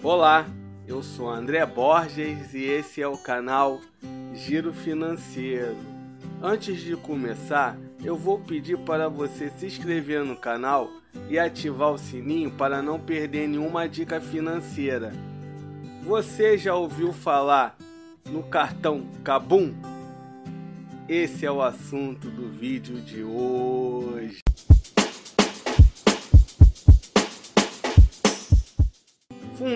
Olá, eu sou André Borges e esse é o canal Giro Financeiro. Antes de começar, eu vou pedir para você se inscrever no canal e ativar o sininho para não perder nenhuma dica financeira. Você já ouviu falar no cartão Kabum? Esse é o assunto do vídeo de hoje.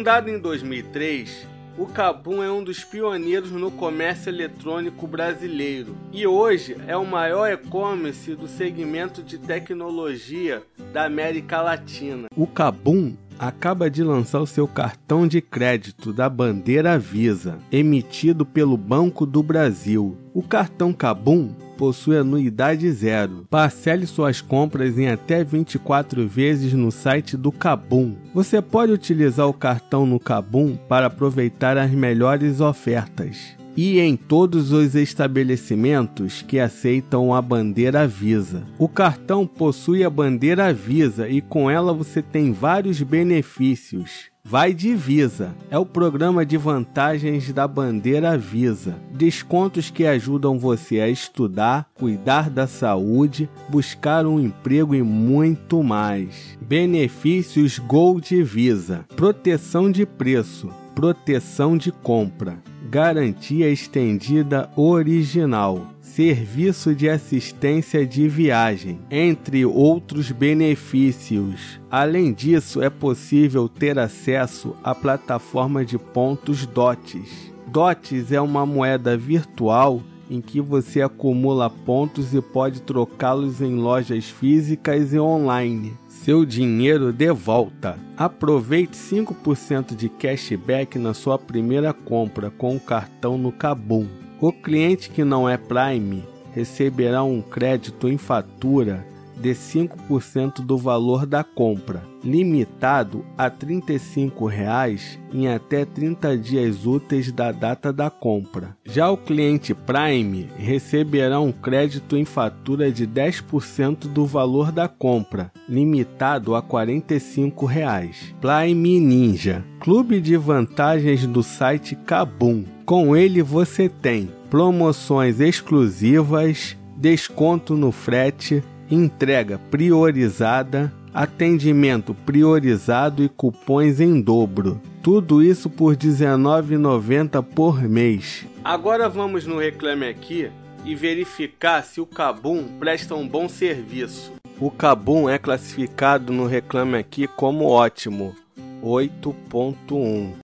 Fundado em 2003, o Kabum é um dos pioneiros no comércio eletrônico brasileiro e hoje é o maior e-commerce do segmento de tecnologia da América Latina. O Kabum acaba de lançar o seu cartão de crédito da bandeira Visa, emitido pelo Banco do Brasil. O cartão Kabum possui anuidade zero. Parcele suas compras em até 24 vezes no site do Kabum. Você pode utilizar o cartão no Kabum para aproveitar as melhores ofertas e em todos os estabelecimentos que aceitam a bandeira Visa. O cartão possui a bandeira Visa e com ela você tem vários benefícios. Vai de Visa é o programa de vantagens da bandeira Visa. Descontos que ajudam você a estudar, cuidar da saúde, buscar um emprego e muito mais. Benefícios Gold Visa: proteção de preço, proteção de compra Garantia Estendida Original, Serviço de Assistência de Viagem, entre outros benefícios. Além disso, é possível ter acesso à plataforma de pontos DOTS. DOTS é uma moeda virtual em que você acumula pontos e pode trocá-los em lojas físicas e online seu dinheiro de volta. Aproveite 5% de cashback na sua primeira compra com o cartão no Kabum. O cliente que não é Prime receberá um crédito em fatura de 5% do valor da compra, limitado a 35 reais em até 30 dias úteis da data da compra. Já o cliente Prime receberá um crédito em fatura de 10% do valor da compra, limitado a 45 reais. Prime Ninja, clube de vantagens do site Kabum. Com ele você tem promoções exclusivas, desconto no frete, entrega priorizada, atendimento priorizado e cupons em dobro. Tudo isso por R$19,90 por mês. Agora vamos no Reclame Aqui e verificar se o Cabum presta um bom serviço. O Cabum é classificado no Reclame Aqui como ótimo, 8.1.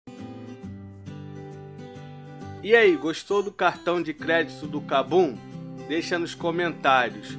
E aí, gostou do cartão de crédito do Cabum? Deixa nos comentários.